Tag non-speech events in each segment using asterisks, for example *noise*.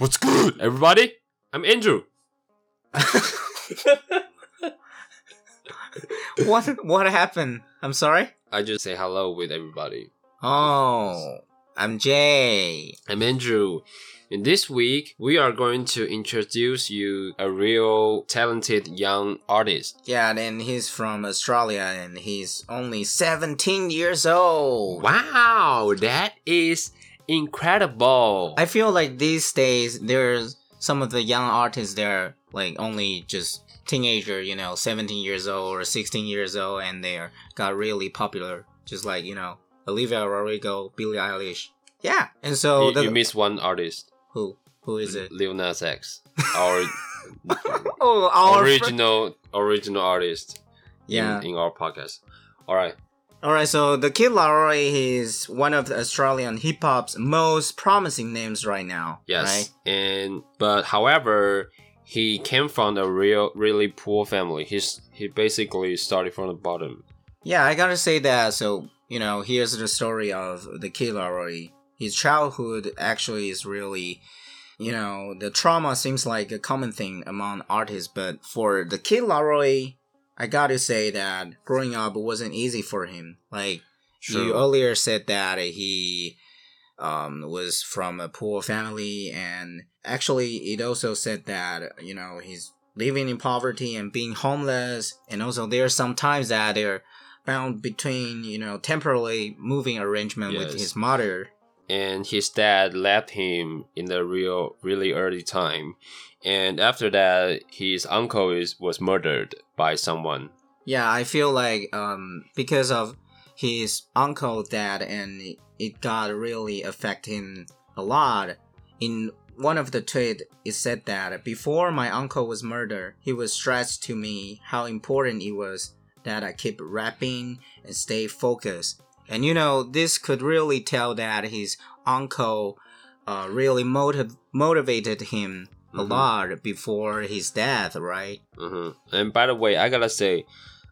What's good, everybody? I'm Andrew. *laughs* what what happened? I'm sorry. I just say hello with everybody. Oh, I'm Jay. I'm Andrew. And this week, we are going to introduce you a real talented young artist. Yeah, and he's from Australia and he's only 17 years old. Wow, that is incredible. I feel like these days there's some of the young artists they're like only just teenager, you know, 17 years old or 16 years old and they're got really popular just like, you know, Olivia Rodrigo, Billie Eilish. Yeah. And so you, the, you miss one artist. who who is it? Lil Nas X. *laughs* Our Oh, our original original artist Yeah. in, in our podcast. Alright. All right, so the Kid Laroi is one of the Australian hip hop's most promising names right now. Yes. Right? And but however, he came from a real really poor family. He's he basically started from the bottom. Yeah, I gotta say that. So you know, here's the story of the Kid Laroi. His childhood actually is really, you know, the trauma seems like a common thing among artists, but for the Kid Laroi, I gotta say that growing up wasn't easy for him. Like you earlier said that he um, was from a poor family, and actually, it also said that you know he's living in poverty and being homeless, and also there are some times that they're bound between you know temporarily moving arrangement with his mother. And his dad left him in the real really early time. And after that, his uncle is was murdered by someone. Yeah, I feel like um, because of his uncle dad, and it got really affect him a lot. In one of the tweet, it said that before my uncle was murdered, he was stressed to me how important it was that I keep rapping and stay focused. And you know, this could really tell that his uncle uh, really motiv- motivated him a Mhm. lot before his death, right? hmm And by the way, I gotta say,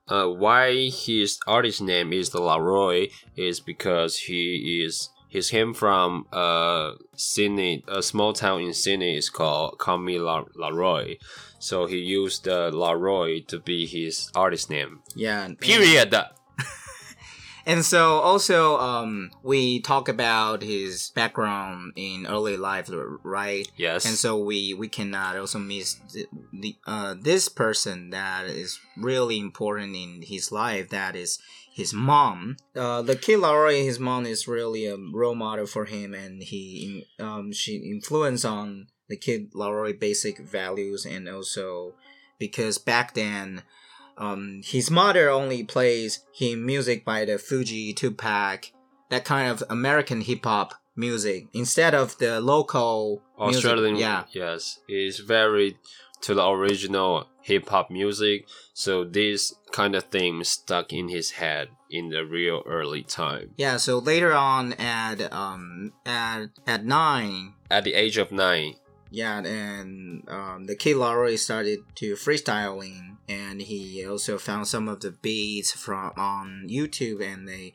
uh, why his artist name is the Laroi is because he is he's came from uh Sydney, a small town in Sydney is called Cami La Laroy. So he used the Laroi to be his artist name. Yeah. Period. And so also um we talk about his background in early life, right? Yes. And so we we cannot also miss the, the uh this person that is really important in his life. That is his mom. Uh, the kid Laroi, his mom is really a role model for him, and he um she influenced on the kid Laroi basic values, and also because back then um, his mother only plays him music by the Fugees Tupac, that kind of American hip hop music instead of the local music. Australian, Yeah, yes, is very to the original hip hop music. So this kind of thing stuck in his head in the real early time. yeah. So later on, at um at at nine, At the age of nine, yeah, and um, the kid Laroi started to freestyling, and he also found some of the beats from on YouTube, and they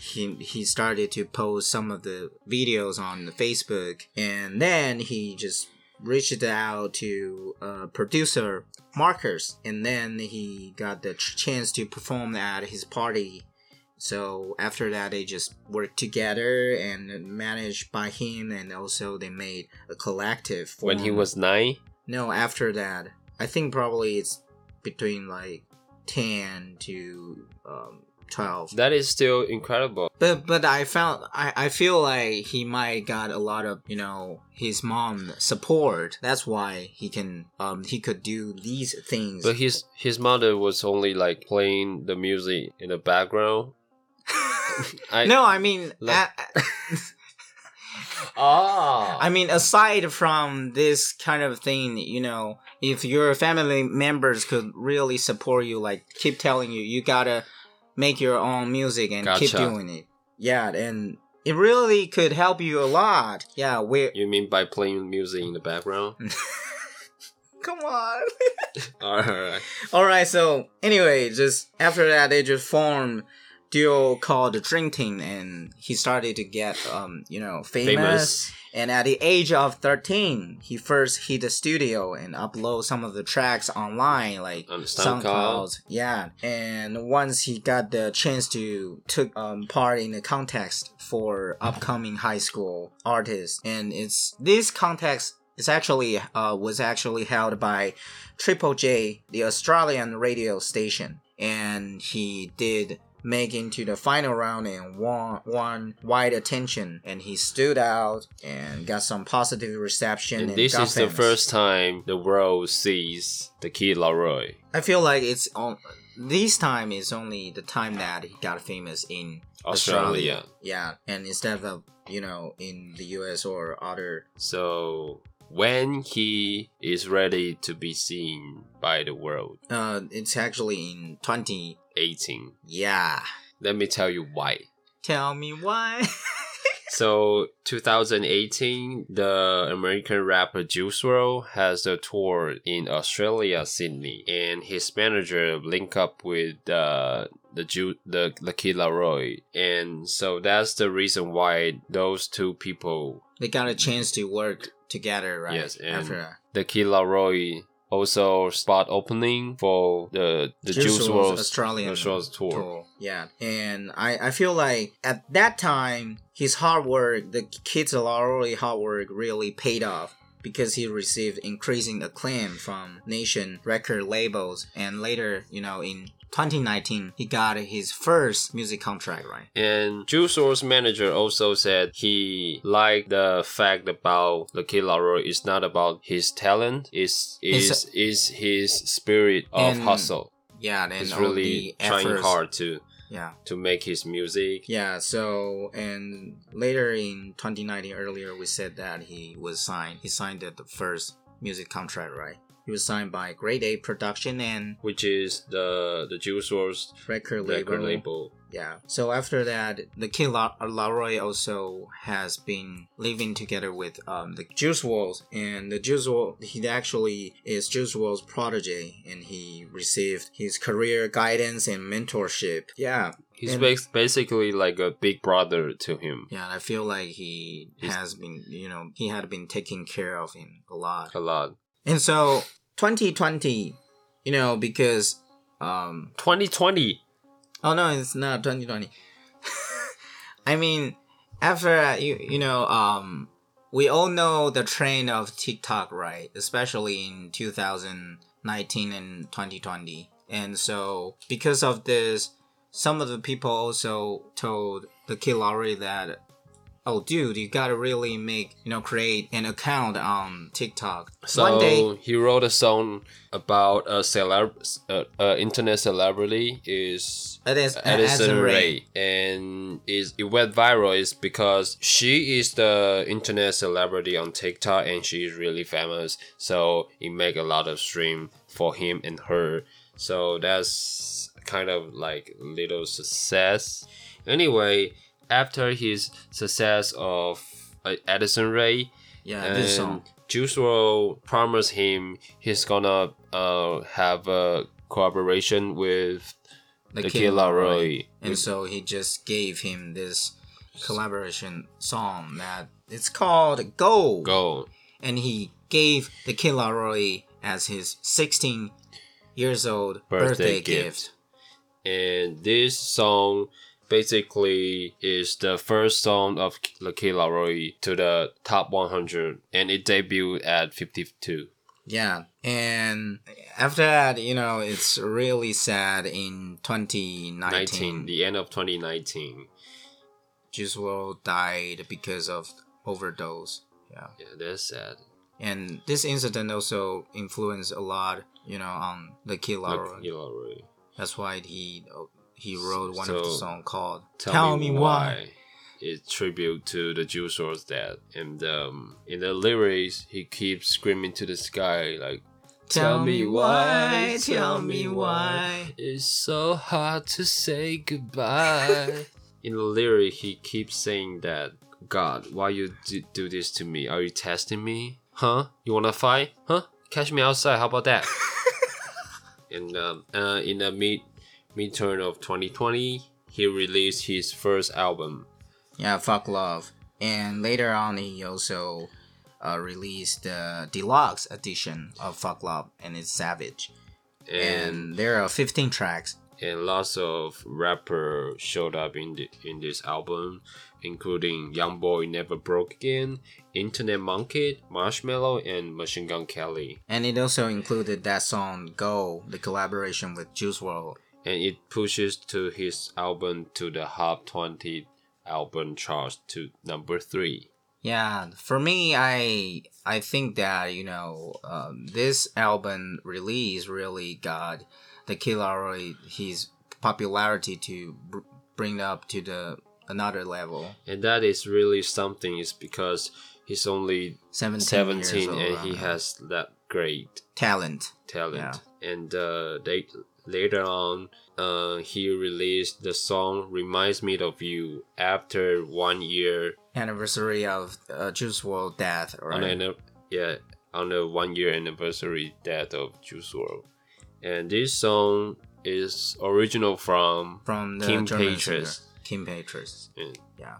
he he started to post some of the videos on the Facebook, and then he just reached out to uh, producer Marcus, and then he got the chance to perform at his party. So after that, they just worked together and managed by him, and also they made a collective. when he was nine, no after that, I think probably it's between like ten to um, twelve. that is still incredible. But but I found I, I feel like he might got a lot of you know his mom support. That's why he can um he could do these things. But his his mother was only like playing the music in the background. *laughs* I, no, I mean Like- a- *laughs* Ah, I mean, aside from this kind of thing, you know, if your family members could really support you, like keep telling you, you gotta make your own music and keep doing it. Yeah, and it really could help you a lot. Yeah, we you mean by playing music in the background? *laughs* come on. Alright. All right, so anyway, just after that, they just formed duo called Drinking, Team, and he started to get um you know famous. Famous. And at the age of thirteen, he first hit the studio and upload some of the tracks online, like On SoundCloud. Yeah, and once he got the chance to took um, part in the contest for upcoming high school artists, and it's this contest is actually uh, was actually held by Triple J, the Australian radio station, and he did make to the final round and won won wide attention. And he stood out and got some positive reception And this is the first time the world sees the Kid Laroi. I feel like it's on this time is only the time that he got famous in Australia. Yeah, and instead of you know in the US or other. So when he is ready to be seen by the world, uh it's actually in 20 18. yeah. Let me tell you why. Tell me why. *laughs* So 2018, the American rapper Juice WRLD has a tour in Australia, Sydney, and his manager link up with uh, the Ju- the the Kid Laroi, and so that's the reason why those two people, they got a chance to work together, right? Yes, and- After the Kid Laroi, also spot opening for the the Juice Juice WRLD Australian tour. tour. Yeah, and I I feel like at that time his hard work, the kids Laroi hard work really paid off because he received increasing acclaim from nation record labels, and later, you know, in 2019 he got his first music contract, right? And Juice WRLD's manager also said he liked the fact about the Kid Laroi is not about his talent, is is It's is his spirit of hustle. Yeah, and He's really the trying efforts- hard to Yeah. to make his music. Yeah, so and later in 2019, earlier we said that he was signed. He signed the the first music contract, right? He was signed by Grade A Production and Which is the the Juice WRLD's record label. record label. Yeah. So after that, the Kid La- Laroi also has been living together with um, the Juice WRLD, and the Juice WRLD he actually is Juice WRLD's protege, and he received his career guidance and mentorship. Yeah. He's And- basically like a big brother to him Yeah, I feel like he has been, you know, he had been taking care of him a lot. a lot. And so 2020, you know, because um 2020. oh no, it's not 2020. *laughs* I mean, after uh, you you know, um we all know the trend of TikTok, right? Especially in 2019 and 2020. And so because of this, some of the people also told the Kid Laroi that oh dude you gotta really make you know create an account on tiktok So one day he wrote a song about a celeb, uh, uh, internet celebrity is it is Addison Rae, and is it went viral is because she is the internet celebrity on TikTok and she is really famous. So it make a lot of stream for him and her. So that's kind of like little success. Anyway, after his success of uh, Addison Rae, yeah this song Juice WRLD promised him he's gonna uh have a collaboration with the, Kid Laroi. and so he just gave him this collaboration song that it's called go Go. and he gave the Kid Laroi as his 16 years old Birthday birthday, gift. gift. And this song basically is the first song of Kid Laroi to the top 100 and it debuted at 52. Yeah, and after that, you know, it's really sad in 2019. 19, the end of 2019. Juice died because of overdose. Yeah, Yeah, that's sad. and this incident also influenced a lot, you know, on the Laroi. That's why he he wrote one of the So, song called Tell, me, why. It's tribute to the Juice WRLD's dad. And um, in the lyrics, he keeps screaming to the sky like, Tell me why, tell me why. It's so hard to say goodbye. *laughs* in the lyric, he keeps saying that, God, why you do, do this to me? Are you testing me? Huh? You wanna fight? Huh? Catch me outside. How about that? *laughs* and um, uh, in the mid mid turn of 2020, he released his first album. Yeah, fuck love. And later on, he also uh, released the deluxe edition of Fuck Love, and it's Savage. And And there are 15 tracks. and lots of rapper showed up in the, in this album, including Young Boy Never Broke Again, Internet Money, Marshmello, and Machine Gun Kelly. And it also included that song Go, the collaboration with Juice WRLD. And it pushes to his album to the Hot 20 album chart to number three. Yeah, for me, I I think that you know um, this album release really got the Kid Laroi his popularity to br- bring up to the another level. And that is really something, is because he's only 17, 17 years old, and he uh, has that great talent. talent. And uh, they later on, uh, he released the song "Reminds Me of You" after one year Anniversary of uh, Juice WRLD death, on right? an yeah on the one year anniversary death of Juice WRLD. And this song is original from From the Kim German Petras. singer, Kim Petras. and Yeah.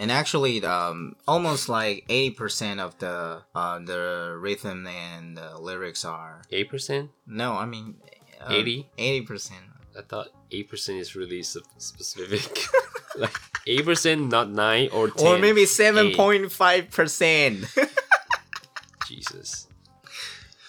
And actually, um, almost like eighty percent of the uh, the rhythm and the lyrics are eight percent. no, I mean, 80? eighty percent. I thought eight percent is really specific. *laughs* like eight percent, not nine or ten. Or maybe seven point five percent. *laughs* Jesus.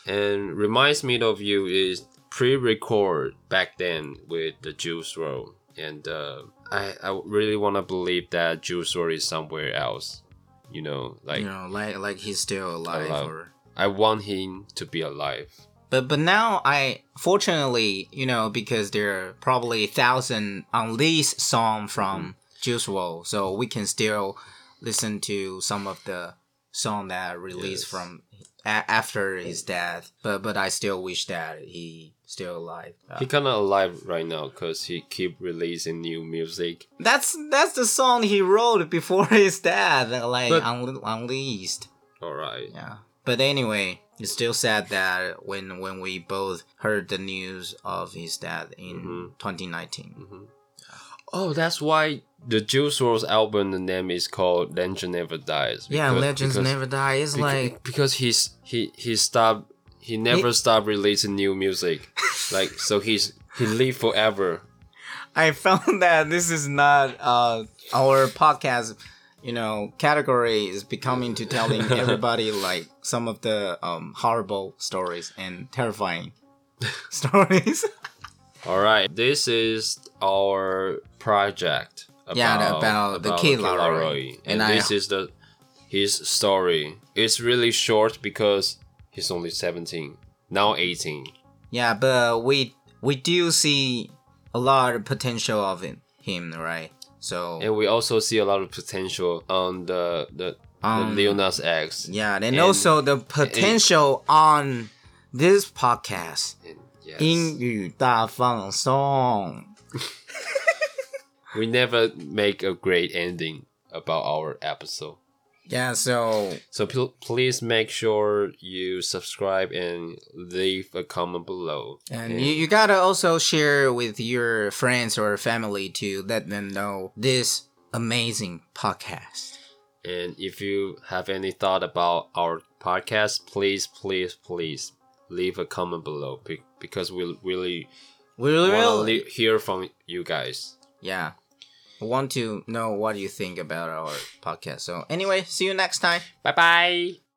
And reminds me of you is pre-record back then with the Juice WRLD, and uh, I I really want to believe that Juice WRLD is somewhere else. You know, like you know, like like he's still alive. Alive. Or I want him to be alive. But but now I fortunately you know because there are probably a thousand unleashed song from Juice WRLD, so we can still listen to some of the song that released Yes. from a- after his death. But but I still wish that he still alive. Uh, He kind of alive right now because he keep releasing new music. that's that's the song he wrote before *laughs* his death, like But- Unle- unleashed. All right. Yeah. But anyway, it's still sad that when when we both heard the news of his death in Mhm. 2019. Oh, that's why the Juice WRLD's album the name is called Legend Never Dies. yeah, Legends because- Never Die. It's Beca- like because he's he he stopped he never stopped releasing new music *laughs* like so he's he live forever I found *laughs* that this is not uh our podcast. You know, category is becoming to telling *laughs* everybody like some of the um horrible stories and terrifying *laughs* stories. *laughs* all right this is our project about, Yeah, about the Kid Laroi. and, And I- this is the his story it's really short because he's only 17 now 18 yeah, but we we do see a lot of potential of him right? So and we also see a lot of potential on the the, Um, the Lil Nas X Yeah, and, And- also the potential on this podcast. and yes. 英语大放送. *laughs* we never make a great ending about our episode Yeah, so So pl- please make sure you subscribe and leave a comment below. and you, you gotta also share with your friends or family to let them know this amazing podcast. And if you have any thought about our podcast, please, please, please leave a comment below because we really We want to really, hear from you guys. yeah, want to know what you think about our podcast. So anyway, see you next time. Bye bye.